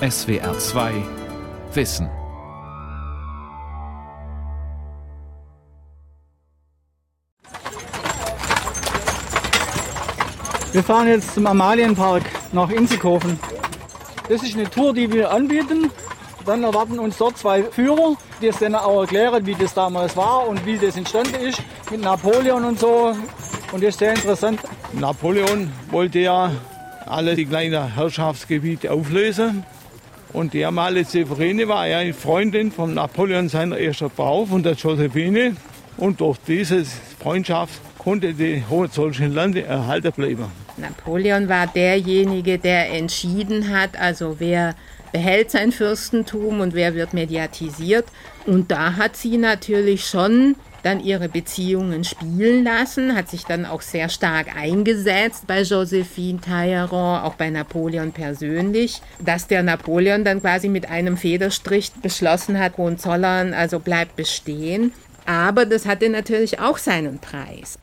SWR 2 Wissen. Wir fahren jetzt zum Amalienpark nach Inzighofen. Das ist eine Tour, die wir anbieten. Dann erwarten uns dort zwei Führer, die es dann auch erklären, wie das damals war und wie das entstanden ist mit Napoleon und so. Und das ist sehr interessant. Napoleon wollte ja alle die kleinen Herrschaftsgebiete auflösen. Und die Amalie Severine war ja eine Freundin von Napoleon, seiner ersten Frau, von der Josephine. Und durch diese Freundschaft konnte die Hohenzollernschen Lande erhalten bleiben. Napoleon war derjenige, der entschieden hat, also wer behält sein Fürstentum und wer wird mediatisiert. Und da hat sie natürlich schon dann ihre Beziehungen spielen lassen, hat sich dann auch sehr stark eingesetzt bei Josephine Talleyrand, auch bei Napoleon persönlich, dass der Napoleon dann quasi mit einem Federstrich beschlossen hat, Hohenzollern also bleibt bestehen. Aber das hatte natürlich auch seinen Preis.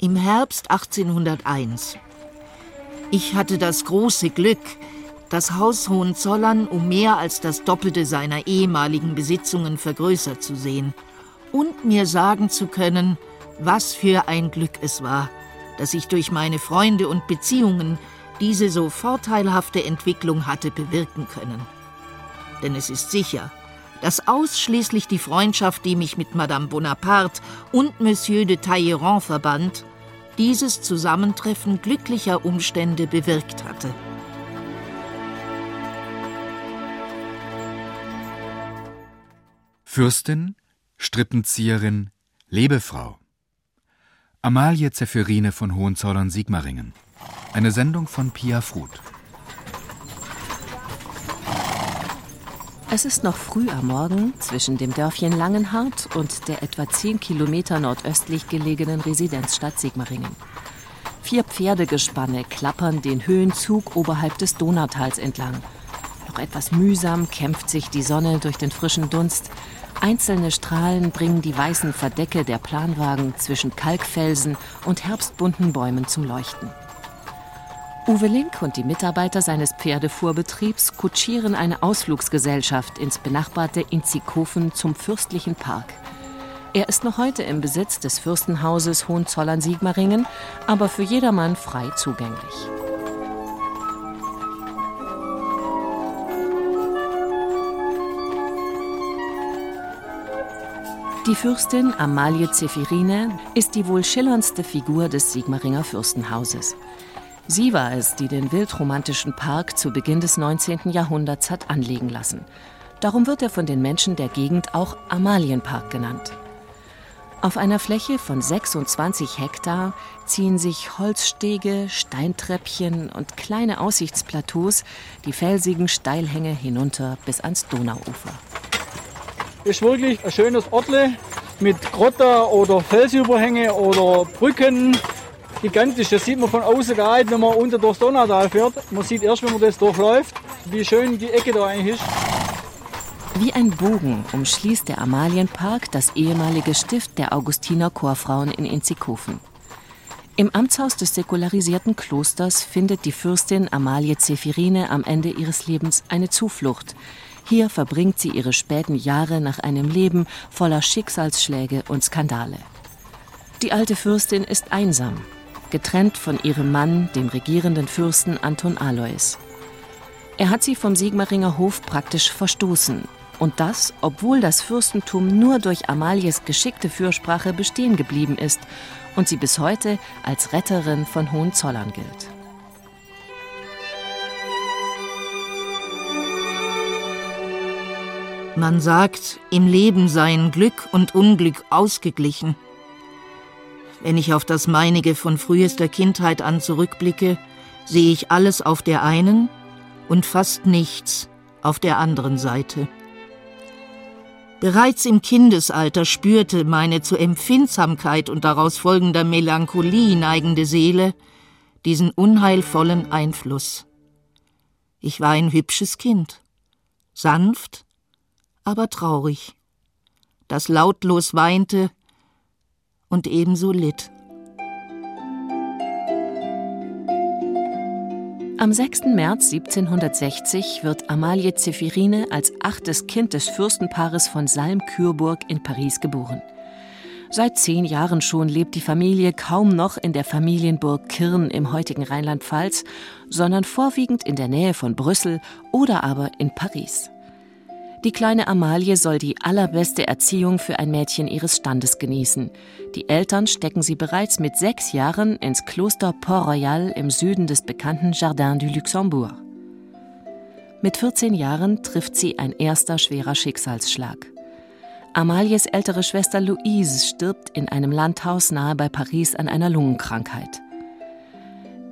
Im Herbst 1801. Ich hatte das große Glück, das Haus Hohenzollern um mehr als das Doppelte seiner ehemaligen Besitzungen vergrößert zu sehen und mir sagen zu können, was für ein Glück es war, dass ich durch meine Freunde und Beziehungen diese so vorteilhafte Entwicklung hatte bewirken können. Denn es ist sicher, dass ausschließlich die Freundschaft, die mich mit Madame Bonaparte und Monsieur de Talleyrand verband, dieses Zusammentreffen glücklicher Umstände bewirkt hatte. Fürstin, Strippenzieherin, Lebefrau. Amalie Zephyrine von Hohenzollern-Sigmaringen. Eine Sendung von Pia Fruth. Es ist noch früh am Morgen zwischen dem Dörfchen Langenhardt und der etwa zehn Kilometer nordöstlich gelegenen Residenzstadt Sigmaringen. Vier Pferdegespanne klappern den Höhenzug oberhalb des Donautals entlang. Noch etwas mühsam kämpft sich die Sonne durch den frischen Dunst. Einzelne Strahlen bringen die weißen Verdecke der Planwagen zwischen Kalkfelsen und herbstbunten Bäumen zum Leuchten. Uwe Link und die Mitarbeiter seines Pferdefuhrbetriebs kutschieren eine Ausflugsgesellschaft ins benachbarte Inzikofen zum fürstlichen Park. Er ist noch heute im Besitz des Fürstenhauses Hohenzollern-Sigmaringen, aber für jedermann frei zugänglich. Die Fürstin Amalie Zephirine ist die wohl schillerndste Figur des Sigmaringer Fürstenhauses. Sie war es, die den wildromantischen Park zu Beginn des 19. Jahrhunderts hat anlegen lassen. Darum wird er von den Menschen der Gegend auch Amalienpark genannt. Auf einer Fläche von 26 Hektar ziehen sich Holzstege, Steintreppchen und kleine Aussichtsplateaus die felsigen Steilhänge hinunter bis ans Donauufer ist wirklich ein schönes Ortle mit Grotter oder Felsüberhänge oder Brücken. Gigantisch, das sieht man von außen gar nicht, wenn man unter durchs Donautal fährt. Man sieht erst, wenn man das durchläuft, wie schön die Ecke da eigentlich ist. Wie ein Bogen umschließt der Amalienpark das ehemalige Stift der Augustiner Chorfrauen in Inzikofen. Im Amtshaus des säkularisierten Klosters findet die Fürstin Amalie Zephirine am Ende ihres Lebens eine Zuflucht, hier verbringt sie ihre späten Jahre nach einem Leben voller Schicksalsschläge und Skandale. Die alte Fürstin ist einsam, getrennt von ihrem Mann, dem regierenden Fürsten Anton Alois. Er hat sie vom Sigmaringer Hof praktisch verstoßen. Und das, obwohl das Fürstentum nur durch Amalies geschickte Fürsprache bestehen geblieben ist und sie bis heute als Retterin von Hohenzollern gilt. Man sagt, im Leben seien Glück und Unglück ausgeglichen. Wenn ich auf das meinige von frühester Kindheit an zurückblicke, sehe ich alles auf der einen und fast nichts auf der anderen Seite. Bereits im Kindesalter spürte meine zu Empfindsamkeit und daraus folgender Melancholie neigende Seele diesen unheilvollen Einfluss. Ich war ein hübsches Kind, sanft aber traurig, das lautlos weinte und ebenso litt. Am 6. März 1760 wird Amalie Zephirine als achtes Kind des Fürstenpaares von Salm-Kürburg in Paris geboren. Seit zehn Jahren schon lebt die Familie kaum noch in der Familienburg Kirn im heutigen Rheinland-Pfalz, sondern vorwiegend in der Nähe von Brüssel oder aber in Paris. Die kleine Amalie soll die allerbeste Erziehung für ein Mädchen ihres Standes genießen. Die Eltern stecken sie bereits mit sechs Jahren ins Kloster Port-Royal im Süden des bekannten Jardin du Luxembourg. Mit 14 Jahren trifft sie ein erster schwerer Schicksalsschlag. Amalies ältere Schwester Louise stirbt in einem Landhaus nahe bei Paris an einer Lungenkrankheit.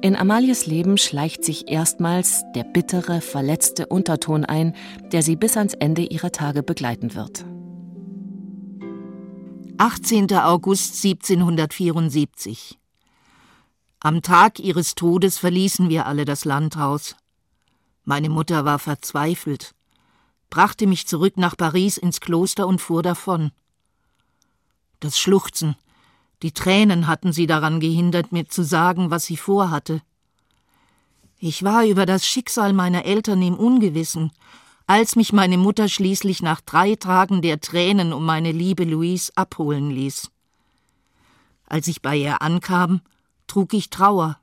In Amalies Leben schleicht sich erstmals der bittere, verletzte Unterton ein, der sie bis ans Ende ihrer Tage begleiten wird. 18. August 1774. Am Tag ihres Todes verließen wir alle das Landhaus. Meine Mutter war verzweifelt brachte mich zurück nach Paris ins Kloster und fuhr davon. Das Schluchzen, die Tränen hatten sie daran gehindert, mir zu sagen, was sie vorhatte. Ich war über das Schicksal meiner Eltern im Ungewissen, als mich meine Mutter schließlich nach drei Tagen der Tränen um meine liebe Louise abholen ließ. Als ich bei ihr ankam, trug ich Trauer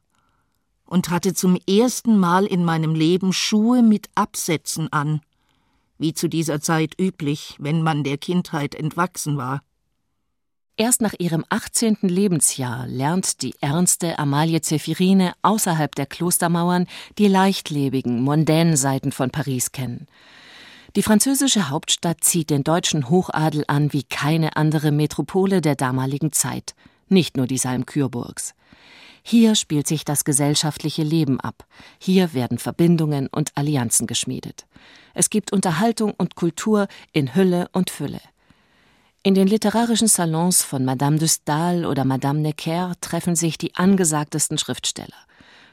und hatte zum ersten Mal in meinem Leben Schuhe mit Absätzen an wie zu dieser Zeit üblich, wenn man der Kindheit entwachsen war. Erst nach ihrem 18. Lebensjahr lernt die ernste Amalie Zephirine außerhalb der Klostermauern die leichtlebigen, mondänen Seiten von Paris kennen. Die französische Hauptstadt zieht den deutschen Hochadel an wie keine andere Metropole der damaligen Zeit, nicht nur die Salm-Kürburgs. Hier spielt sich das gesellschaftliche Leben ab. Hier werden Verbindungen und Allianzen geschmiedet. Es gibt Unterhaltung und Kultur in Hülle und Fülle. In den literarischen Salons von Madame de Stael oder Madame Necker treffen sich die angesagtesten Schriftsteller.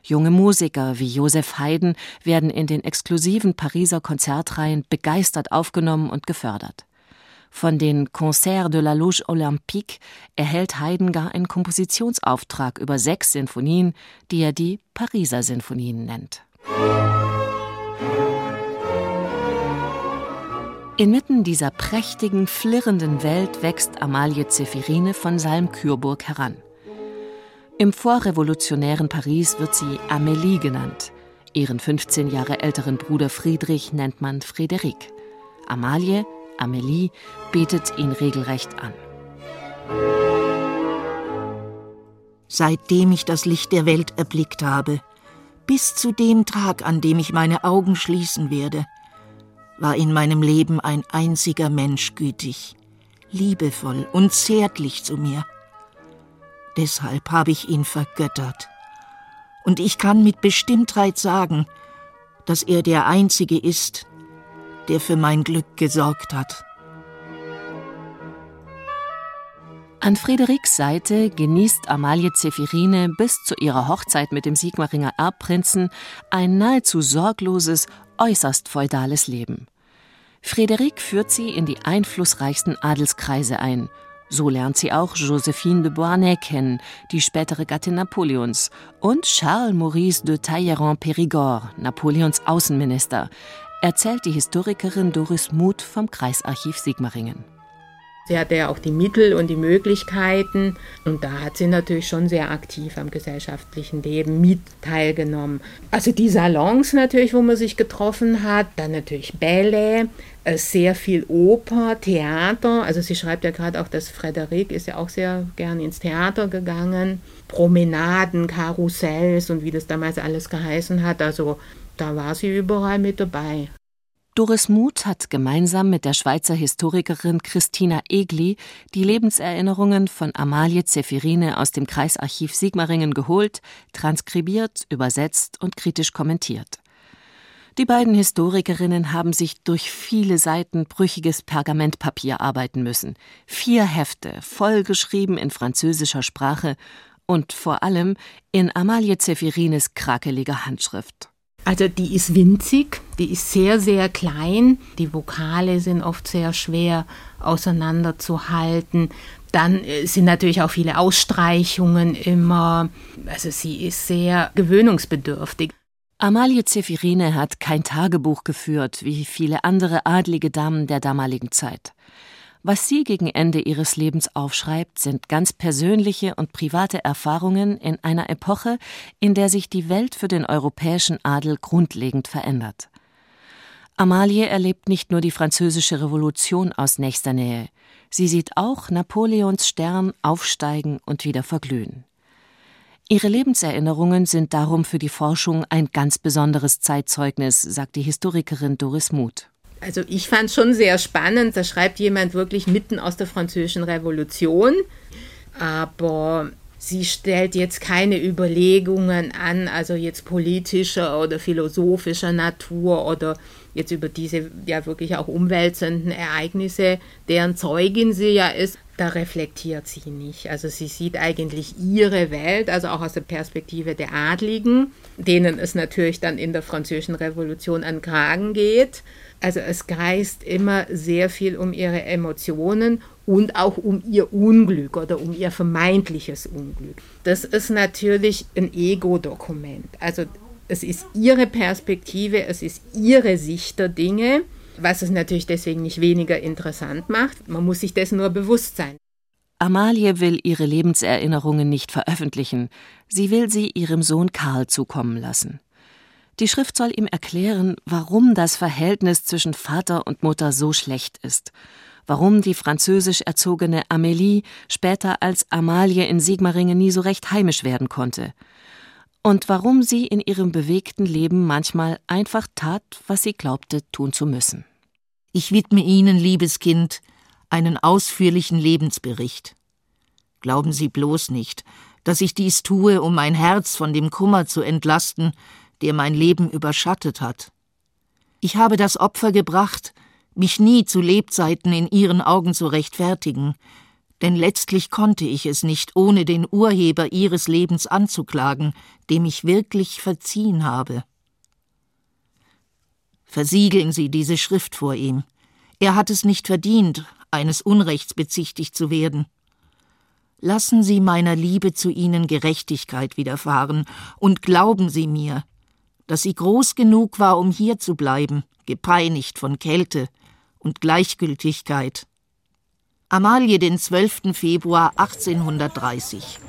Junge Musiker wie Joseph Haydn werden in den exklusiven Pariser Konzertreihen begeistert aufgenommen und gefördert. Von den Concerts de la Loge Olympique erhält Haydn gar einen Kompositionsauftrag über sechs Sinfonien, die er die Pariser Sinfonien nennt. Inmitten dieser prächtigen, flirrenden Welt wächst Amalie Zephirine von Salm-Kürburg heran. Im vorrevolutionären Paris wird sie Amélie genannt. Ihren 15 Jahre älteren Bruder Friedrich nennt man Frédéric. Amalie, Amélie, betet ihn regelrecht an. Seitdem ich das Licht der Welt erblickt habe, bis zu dem Tag, an dem ich meine Augen schließen werde, war in meinem Leben ein einziger Mensch gütig, liebevoll und zärtlich zu mir. Deshalb habe ich ihn vergöttert. Und ich kann mit Bestimmtheit sagen, dass er der Einzige ist, der für mein Glück gesorgt hat. An Friederiks Seite genießt Amalie Zephirine bis zu ihrer Hochzeit mit dem Sigmaringer Erbprinzen ein nahezu sorgloses, äußerst feudales Leben. Frédéric führt sie in die einflussreichsten Adelskreise ein. So lernt sie auch Josephine de Beauharnais kennen, die spätere Gattin Napoleons, und Charles Maurice de Talleyrand-Périgord, Napoleons Außenminister, erzählt die Historikerin Doris Muth vom Kreisarchiv Sigmaringen. Sie hatte ja auch die Mittel und die Möglichkeiten und da hat sie natürlich schon sehr aktiv am gesellschaftlichen Leben mit teilgenommen. Also die Salons natürlich, wo man sich getroffen hat, dann natürlich Bälle, äh, sehr viel Oper, Theater. Also sie schreibt ja gerade auch, dass Frederik ist ja auch sehr gern ins Theater gegangen. Promenaden, Karussells und wie das damals alles geheißen hat. Also da war sie überall mit dabei. Doris Muth hat gemeinsam mit der Schweizer Historikerin Christina Egli die Lebenserinnerungen von Amalie Zephirine aus dem Kreisarchiv Sigmaringen geholt, transkribiert, übersetzt und kritisch kommentiert. Die beiden Historikerinnen haben sich durch viele Seiten brüchiges Pergamentpapier arbeiten müssen. Vier Hefte, vollgeschrieben in französischer Sprache und vor allem in Amalie Zephirines krakeliger Handschrift. Also die ist winzig, die ist sehr, sehr klein. Die Vokale sind oft sehr schwer auseinanderzuhalten. Dann äh, sind natürlich auch viele Ausstreichungen immer. Also sie ist sehr gewöhnungsbedürftig. Amalie Zephirine hat kein Tagebuch geführt, wie viele andere adlige Damen der damaligen Zeit. Was sie gegen Ende ihres Lebens aufschreibt, sind ganz persönliche und private Erfahrungen in einer Epoche, in der sich die Welt für den europäischen Adel grundlegend verändert. Amalie erlebt nicht nur die französische Revolution aus nächster Nähe, sie sieht auch Napoleons Stern aufsteigen und wieder verglühen. Ihre Lebenserinnerungen sind darum für die Forschung ein ganz besonderes Zeitzeugnis, sagt die Historikerin Doris Muth. Also ich fand es schon sehr spannend. Da schreibt jemand wirklich mitten aus der Französischen Revolution. Aber sie stellt jetzt keine Überlegungen an, also jetzt politischer oder philosophischer Natur oder jetzt über diese ja wirklich auch umwälzenden Ereignisse, deren Zeugin sie ja ist, da reflektiert sie nicht. Also sie sieht eigentlich ihre Welt, also auch aus der Perspektive der Adligen, denen es natürlich dann in der Französischen Revolution an Kragen geht. Also es kreist immer sehr viel um ihre Emotionen und auch um ihr Unglück oder um ihr vermeintliches Unglück. Das ist natürlich ein Ego-Dokument. Also es ist ihre Perspektive, es ist ihre Sicht der Dinge was es natürlich deswegen nicht weniger interessant macht. Man muss sich dessen nur bewusst sein. Amalie will ihre Lebenserinnerungen nicht veröffentlichen, sie will sie ihrem Sohn Karl zukommen lassen. Die Schrift soll ihm erklären, warum das Verhältnis zwischen Vater und Mutter so schlecht ist, warum die französisch erzogene Amélie später als Amalie in Sigmaringen nie so recht heimisch werden konnte, und warum sie in ihrem bewegten Leben manchmal einfach tat, was sie glaubte tun zu müssen. Ich widme Ihnen, liebes Kind, einen ausführlichen Lebensbericht. Glauben Sie bloß nicht, dass ich dies tue, um mein Herz von dem Kummer zu entlasten, der mein Leben überschattet hat. Ich habe das Opfer gebracht, mich nie zu Lebzeiten in Ihren Augen zu rechtfertigen, denn letztlich konnte ich es nicht, ohne den Urheber ihres Lebens anzuklagen, dem ich wirklich verziehen habe. Versiegeln Sie diese Schrift vor ihm. Er hat es nicht verdient, eines Unrechts bezichtigt zu werden. Lassen Sie meiner Liebe zu Ihnen Gerechtigkeit widerfahren, und glauben Sie mir, dass sie groß genug war, um hier zu bleiben, gepeinigt von Kälte und Gleichgültigkeit Amalie den 12. Februar 1830.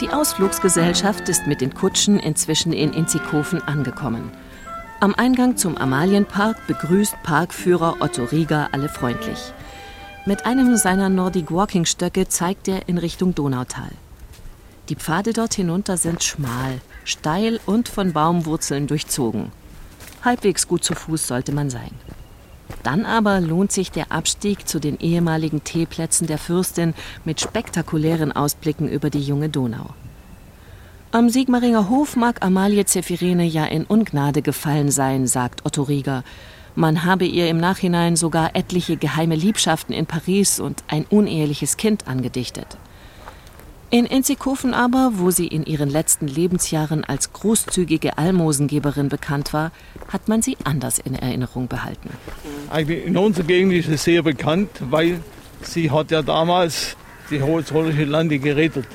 Die Ausflugsgesellschaft ist mit den Kutschen inzwischen in Inzikofen angekommen. Am Eingang zum Amalienpark begrüßt Parkführer Otto Rieger alle freundlich. Mit einem seiner Nordic Walking Stöcke zeigt er in Richtung Donautal. Die Pfade dort hinunter sind schmal, steil und von Baumwurzeln durchzogen. Halbwegs gut zu Fuß sollte man sein. Dann aber lohnt sich der Abstieg zu den ehemaligen Teeplätzen der Fürstin mit spektakulären Ausblicken über die junge Donau. Am Sigmaringer Hof mag Amalie Zephirene ja in Ungnade gefallen sein, sagt Otto Rieger. Man habe ihr im Nachhinein sogar etliche geheime Liebschaften in Paris und ein uneheliches Kind angedichtet. In Enzikofen aber, wo sie in ihren letzten Lebensjahren als großzügige Almosengeberin bekannt war, hat man sie anders in Erinnerung behalten. In unserer Gegend ist es sehr bekannt, weil sie hat ja damals die Hohenzollische Lande gerettet.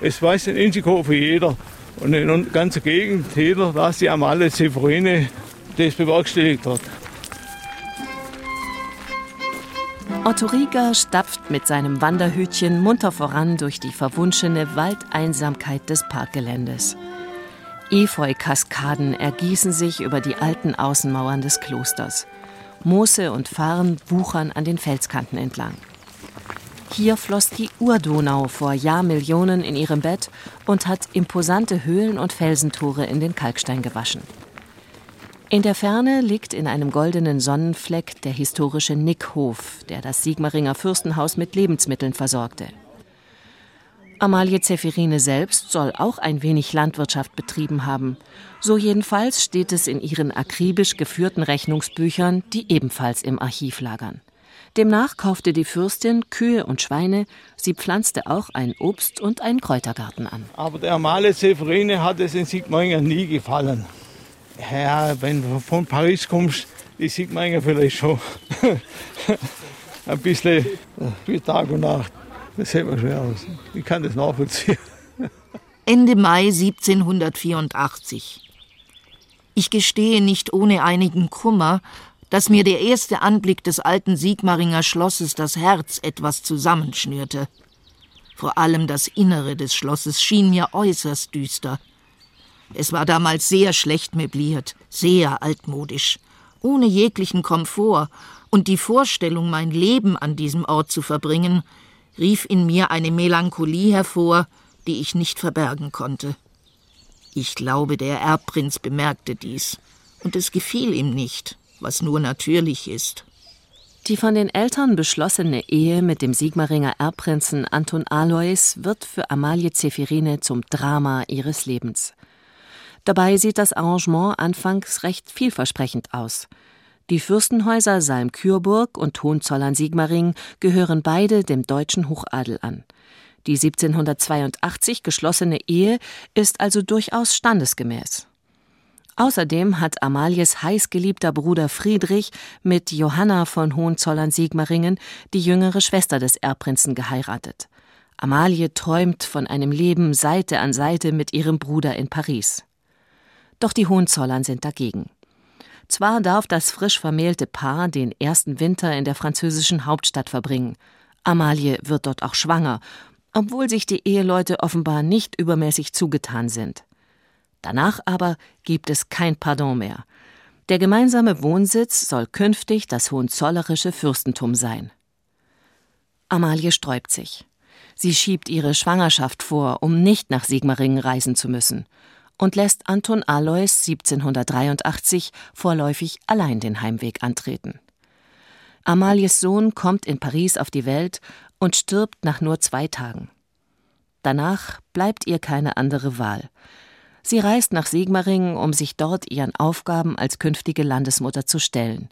Es weiß in Enzikofen jeder und in der ganzen Gegend jeder, dass die Amalie Severine das bewerkstelligt hat. Otto Rieger stapft mit seinem Wanderhütchen munter voran durch die verwunschene Waldeinsamkeit des Parkgeländes. Efeu-Kaskaden ergießen sich über die alten Außenmauern des Klosters. Moose und Farn wuchern an den Felskanten entlang. Hier floss die Urdonau vor Jahrmillionen in ihrem Bett und hat imposante Höhlen und Felsentore in den Kalkstein gewaschen. In der Ferne liegt in einem goldenen Sonnenfleck der historische Nickhof, der das Sigmaringer Fürstenhaus mit Lebensmitteln versorgte. Amalie Zephirine selbst soll auch ein wenig Landwirtschaft betrieben haben. So jedenfalls steht es in ihren akribisch geführten Rechnungsbüchern, die ebenfalls im Archiv lagern. Demnach kaufte die Fürstin Kühe und Schweine, sie pflanzte auch ein Obst- und einen Kräutergarten an. Aber der Amalie Zephirine hat es in Sigmaringen nie gefallen. Ja, wenn du von Paris kommst, die sieht man ja vielleicht schon ein bisschen wie Tag und Nacht. Das hält man schwer aus. Ich kann das nachvollziehen. Ende Mai 1784. Ich gestehe nicht ohne einigen Kummer, dass mir der erste Anblick des alten Sigmaringer Schlosses das Herz etwas zusammenschnürte. Vor allem das Innere des Schlosses schien mir äußerst düster. Es war damals sehr schlecht möbliert, sehr altmodisch, ohne jeglichen Komfort, und die Vorstellung, mein Leben an diesem Ort zu verbringen, rief in mir eine Melancholie hervor, die ich nicht verbergen konnte. Ich glaube, der Erbprinz bemerkte dies, und es gefiel ihm nicht, was nur natürlich ist. Die von den Eltern beschlossene Ehe mit dem Sigmaringer Erbprinzen Anton Alois wird für Amalie Zephirine zum Drama ihres Lebens. Dabei sieht das Arrangement anfangs recht vielversprechend aus. Die Fürstenhäuser Salm-Kürburg und Hohenzollern-Sigmaringen gehören beide dem deutschen Hochadel an. Die 1782 geschlossene Ehe ist also durchaus standesgemäß. Außerdem hat Amalies heißgeliebter Bruder Friedrich mit Johanna von Hohenzollern-Sigmaringen die jüngere Schwester des Erbprinzen geheiratet. Amalie träumt von einem Leben Seite an Seite mit ihrem Bruder in Paris. Doch die Hohenzollern sind dagegen. Zwar darf das frisch vermählte Paar den ersten Winter in der französischen Hauptstadt verbringen. Amalie wird dort auch schwanger, obwohl sich die Eheleute offenbar nicht übermäßig zugetan sind. Danach aber gibt es kein Pardon mehr. Der gemeinsame Wohnsitz soll künftig das hohenzollerische Fürstentum sein. Amalie sträubt sich. Sie schiebt ihre Schwangerschaft vor, um nicht nach Sigmaringen reisen zu müssen, und lässt Anton Alois 1783 vorläufig allein den Heimweg antreten. Amalies Sohn kommt in Paris auf die Welt und stirbt nach nur zwei Tagen. Danach bleibt ihr keine andere Wahl. Sie reist nach Sigmaringen, um sich dort ihren Aufgaben als künftige Landesmutter zu stellen.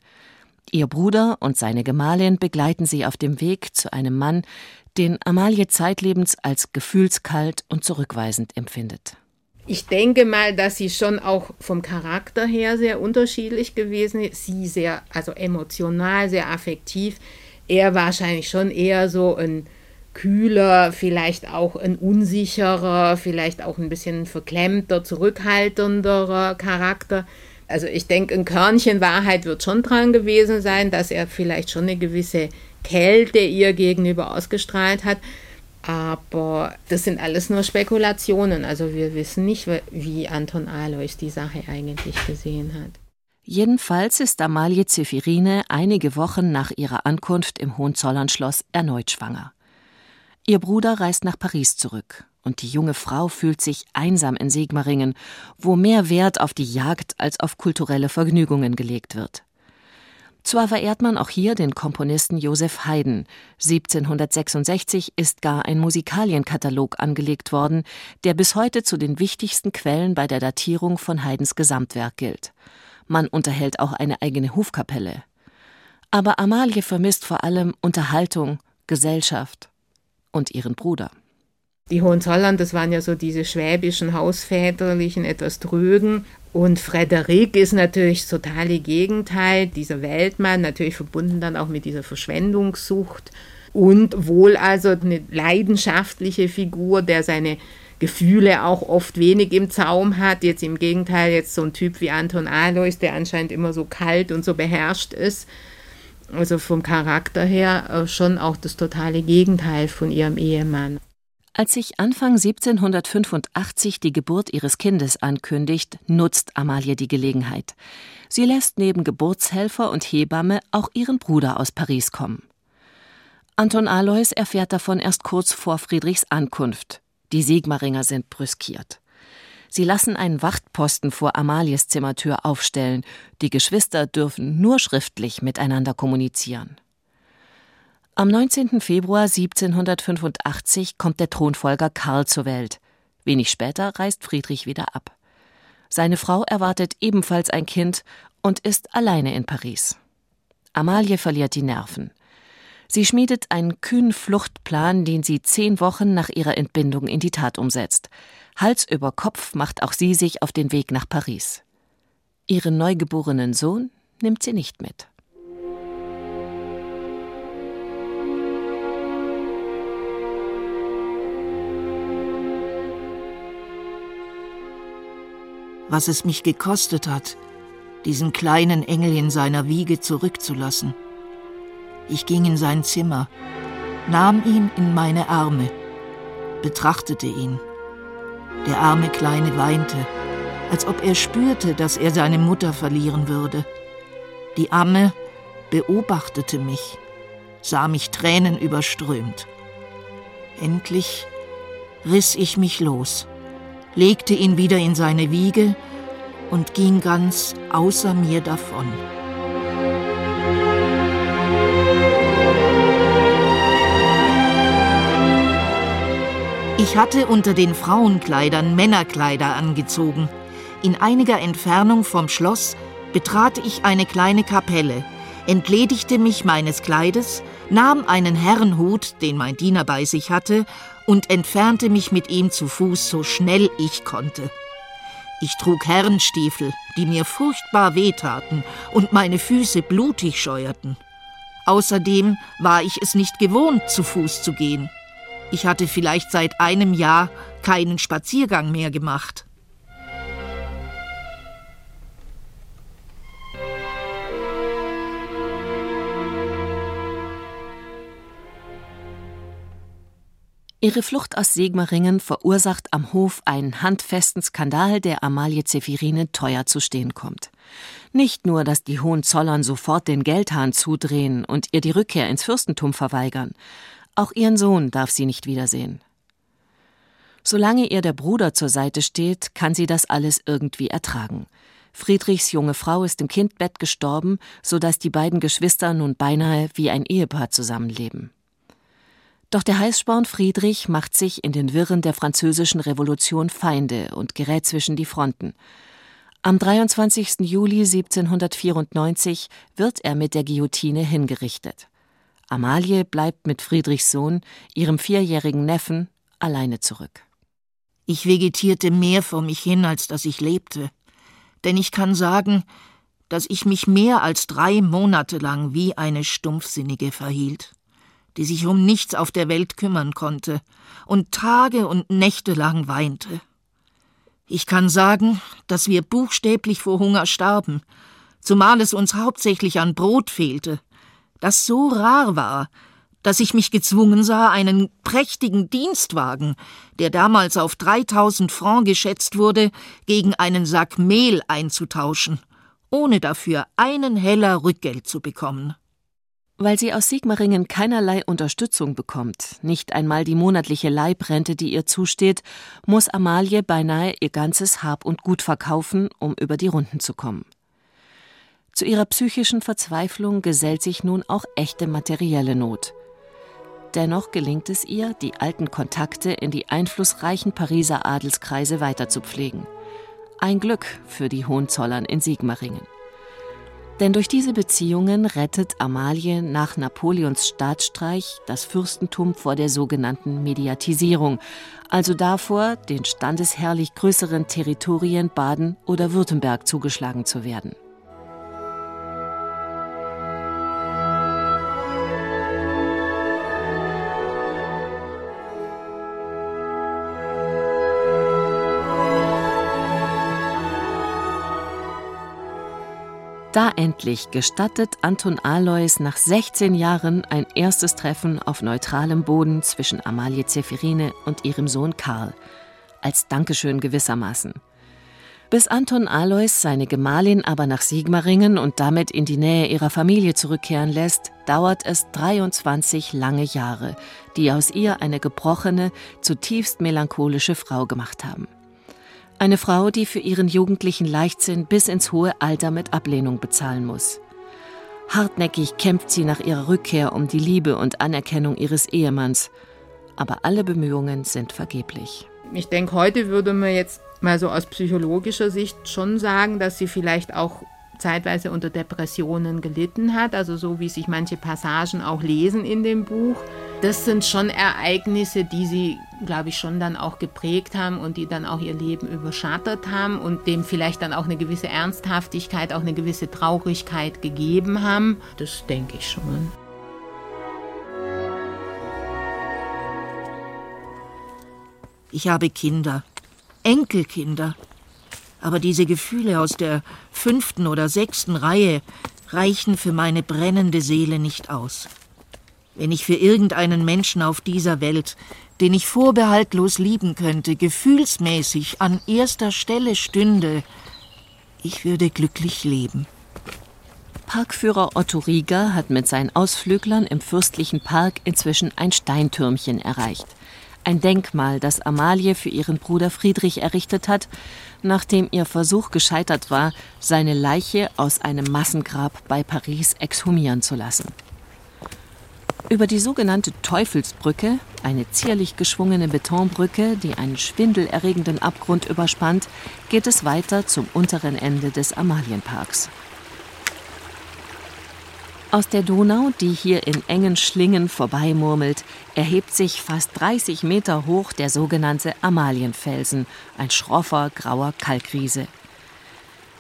Ihr Bruder und seine Gemahlin begleiten sie auf dem Weg zu einem Mann, den Amalie zeitlebens als gefühlskalt und zurückweisend empfindet. Ich denke mal, dass sie schon auch vom Charakter her sehr unterschiedlich gewesen ist. Sie sehr, also emotional, sehr affektiv. Er wahrscheinlich schon eher so ein kühler, vielleicht auch ein unsicherer, vielleicht auch ein bisschen verklemmter, zurückhaltenderer Charakter. Also ich denke, ein Körnchen Wahrheit wird schon dran gewesen sein, dass er vielleicht schon eine gewisse Kälte ihr gegenüber ausgestrahlt hat. Aber das sind alles nur Spekulationen. Also wir wissen nicht, wie Anton Alois die Sache eigentlich gesehen hat. Jedenfalls ist Amalie Zephirine einige Wochen nach ihrer Ankunft im Hohenzollernschloss erneut schwanger. Ihr Bruder reist nach Paris zurück, und die junge Frau fühlt sich einsam in Sigmaringen, wo mehr Wert auf die Jagd als auf kulturelle Vergnügungen gelegt wird. Zwar verehrt man auch hier den Komponisten Joseph Haydn. 1766 ist gar ein Musikalienkatalog angelegt worden, der bis heute zu den wichtigsten Quellen bei der Datierung von Haydns Gesamtwerk gilt. Man unterhält auch eine eigene Hofkapelle. Aber Amalie vermisst vor allem Unterhaltung, Gesellschaft und ihren Bruder. Die Hohenzollern, das waren ja so diese schwäbischen, hausväterlichen, etwas trögen. Und Frederik ist natürlich das totale Gegenteil, dieser Weltmann, natürlich verbunden dann auch mit dieser Verschwendungssucht und wohl also eine leidenschaftliche Figur, der seine Gefühle auch oft wenig im Zaum hat. Jetzt im Gegenteil, jetzt so ein Typ wie Anton Alois, der anscheinend immer so kalt und so beherrscht ist also vom Charakter her äh, schon auch das totale Gegenteil von ihrem Ehemann. Als sich Anfang 1785 die Geburt ihres Kindes ankündigt, nutzt Amalie die Gelegenheit. Sie lässt neben Geburtshelfer und Hebamme auch ihren Bruder aus Paris kommen. Anton Alois erfährt davon erst kurz vor Friedrichs Ankunft. Die Sigmaringer sind brüskiert. Sie lassen einen Wachtposten vor Amalies Zimmertür aufstellen. Die Geschwister dürfen nur schriftlich miteinander kommunizieren. Am 19. Februar 1785 kommt der Thronfolger Karl zur Welt. Wenig später reist Friedrich wieder ab. Seine Frau erwartet ebenfalls ein Kind und ist alleine in Paris. Amalie verliert die Nerven. Sie schmiedet einen kühnen Fluchtplan, den sie zehn Wochen nach ihrer Entbindung in die Tat umsetzt. Hals über Kopf macht auch sie sich auf den Weg nach Paris. Ihren neugeborenen Sohn nimmt sie nicht mit. Was es mich gekostet hat, diesen kleinen Engel in seiner Wiege zurückzulassen. Ich ging in sein Zimmer, nahm ihn in meine Arme, betrachtete ihn. Der arme Kleine weinte, als ob er spürte, dass er seine Mutter verlieren würde. Die Amme beobachtete mich, sah mich tränenüberströmt. Endlich riss ich mich los, legte ihn wieder in seine Wiege und ging ganz außer mir davon. Ich hatte unter den Frauenkleidern Männerkleider angezogen. In einiger Entfernung vom Schloss betrat ich eine kleine Kapelle, entledigte mich meines Kleides, nahm einen Herrenhut, den mein Diener bei sich hatte, und entfernte mich mit ihm zu Fuß so schnell ich konnte. Ich trug Herrenstiefel, die mir furchtbar wehtaten und meine Füße blutig scheuerten. Außerdem war ich es nicht gewohnt, zu Fuß zu gehen. Ich hatte vielleicht seit einem Jahr keinen Spaziergang mehr gemacht. Ihre Flucht aus Sigmaringen verursacht am Hof einen handfesten Skandal, der Amalie Zephirine teuer zu stehen kommt. Nicht nur, dass die Hohenzollern sofort den Geldhahn zudrehen und ihr die Rückkehr ins Fürstentum verweigern, auch ihren Sohn darf sie nicht wiedersehen. Solange ihr der Bruder zur Seite steht, kann sie das alles irgendwie ertragen. Friedrichs junge Frau ist im Kindbett gestorben, so dass die beiden Geschwister nun beinahe wie ein Ehepaar zusammenleben. Doch der Heißsporn Friedrich macht sich in den Wirren der französischen Revolution Feinde und gerät zwischen die Fronten. Am 23. Juli 1794 wird er mit der Guillotine hingerichtet. Amalie bleibt mit Friedrichs Sohn, ihrem vierjährigen Neffen, alleine zurück. Ich vegetierte mehr vor mich hin, als dass ich lebte. Denn ich kann sagen, dass ich mich mehr als drei Monate lang wie eine Stumpfsinnige verhielt die sich um nichts auf der Welt kümmern konnte und Tage und Nächte lang weinte. Ich kann sagen, dass wir buchstäblich vor Hunger starben, zumal es uns hauptsächlich an Brot fehlte, das so rar war, dass ich mich gezwungen sah, einen prächtigen Dienstwagen, der damals auf 3000 Francs geschätzt wurde, gegen einen Sack Mehl einzutauschen, ohne dafür einen Heller Rückgeld zu bekommen. Weil sie aus Sigmaringen keinerlei Unterstützung bekommt, nicht einmal die monatliche Leibrente, die ihr zusteht, muss Amalie beinahe ihr ganzes Hab und Gut verkaufen, um über die Runden zu kommen. Zu ihrer psychischen Verzweiflung gesellt sich nun auch echte materielle Not. Dennoch gelingt es ihr, die alten Kontakte in die einflussreichen Pariser Adelskreise weiterzupflegen. Ein Glück für die Hohenzollern in Sigmaringen. Denn durch diese Beziehungen rettet Amalie nach Napoleons Staatsstreich das Fürstentum vor der sogenannten Mediatisierung, also davor, den standesherrlich größeren Territorien Baden oder Württemberg zugeschlagen zu werden. Da endlich gestattet Anton Alois nach 16 Jahren ein erstes Treffen auf neutralem Boden zwischen Amalie Zephirine und ihrem Sohn Karl. Als Dankeschön gewissermaßen. Bis Anton Alois seine Gemahlin aber nach Sigmaringen und damit in die Nähe ihrer Familie zurückkehren lässt, dauert es 23 lange Jahre, die aus ihr eine gebrochene, zutiefst melancholische Frau gemacht haben. Eine Frau, die für ihren jugendlichen Leichtsinn bis ins hohe Alter mit Ablehnung bezahlen muss. Hartnäckig kämpft sie nach ihrer Rückkehr um die Liebe und Anerkennung ihres Ehemanns. Aber alle Bemühungen sind vergeblich. Ich denke, heute würde man jetzt mal so aus psychologischer Sicht schon sagen, dass sie vielleicht auch zeitweise unter Depressionen gelitten hat, also so wie sich manche Passagen auch lesen in dem Buch. Das sind schon Ereignisse, die sie, glaube ich, schon dann auch geprägt haben und die dann auch ihr Leben überschattert haben und dem vielleicht dann auch eine gewisse Ernsthaftigkeit, auch eine gewisse Traurigkeit gegeben haben. Das denke ich schon. Ich habe Kinder, Enkelkinder. Aber diese Gefühle aus der fünften oder sechsten Reihe reichen für meine brennende Seele nicht aus. Wenn ich für irgendeinen Menschen auf dieser Welt, den ich vorbehaltlos lieben könnte, gefühlsmäßig an erster Stelle stünde, ich würde glücklich leben. Parkführer Otto Rieger hat mit seinen Ausflüglern im fürstlichen Park inzwischen ein Steintürmchen erreicht. Ein Denkmal, das Amalie für ihren Bruder Friedrich errichtet hat, nachdem ihr Versuch gescheitert war, seine Leiche aus einem Massengrab bei Paris exhumieren zu lassen. Über die sogenannte Teufelsbrücke, eine zierlich geschwungene Betonbrücke, die einen schwindelerregenden Abgrund überspannt, geht es weiter zum unteren Ende des Amalienparks. Aus der Donau, die hier in engen Schlingen vorbeimurmelt, erhebt sich fast 30 Meter hoch der sogenannte Amalienfelsen, ein schroffer, grauer Kalkriese.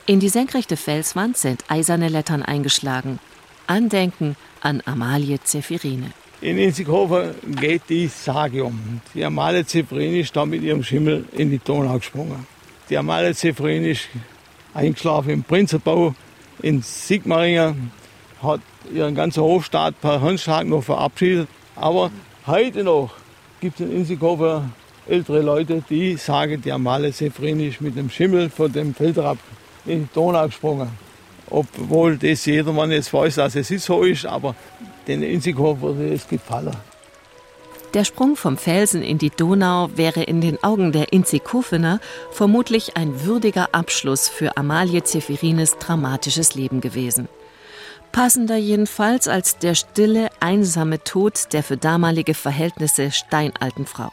In die senkrechte Felswand sind eiserne Lettern eingeschlagen. Andenken an Amalie Zephirine. In Inzighofen geht die Sage um. Die Amalie Zephirine ist da mit ihrem Schimmel in die Donau gesprungen. Die Amalie Zephirine ist eingeschlafen im Prinzenbau in Sigmaringen, hat ihren ganzen Hofstaat per Handschlag noch verabschiedet. Aber heute noch gibt es in Inzighofen ältere Leute, die sagen, die Amalie Severin ist mit dem Schimmel von dem Feldrapp in die Donau gesprungen. Obwohl das jedermann jetzt weiß, dass es so ist, aber den Inzighofen würde es gefallen. Der Sprung vom Felsen in die Donau wäre in den Augen der Inzikofener vermutlich ein würdiger Abschluss für Amalie Zephirines dramatisches Leben gewesen passender jedenfalls als der stille, einsame Tod der für damalige Verhältnisse steinalten Frau.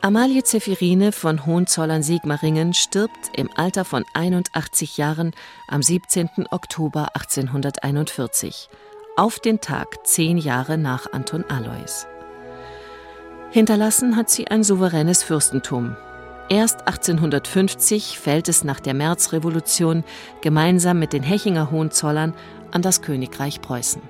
Amalie Zephirine von Hohenzollern-Sigmaringen stirbt im Alter von 81 Jahren am 17. Oktober 1841, auf den Tag zehn Jahre nach Anton Alois. Hinterlassen hat sie ein souveränes Fürstentum, Erst 1850 fällt es nach der Märzrevolution gemeinsam mit den Hechinger Hohenzollern an das Königreich Preußen.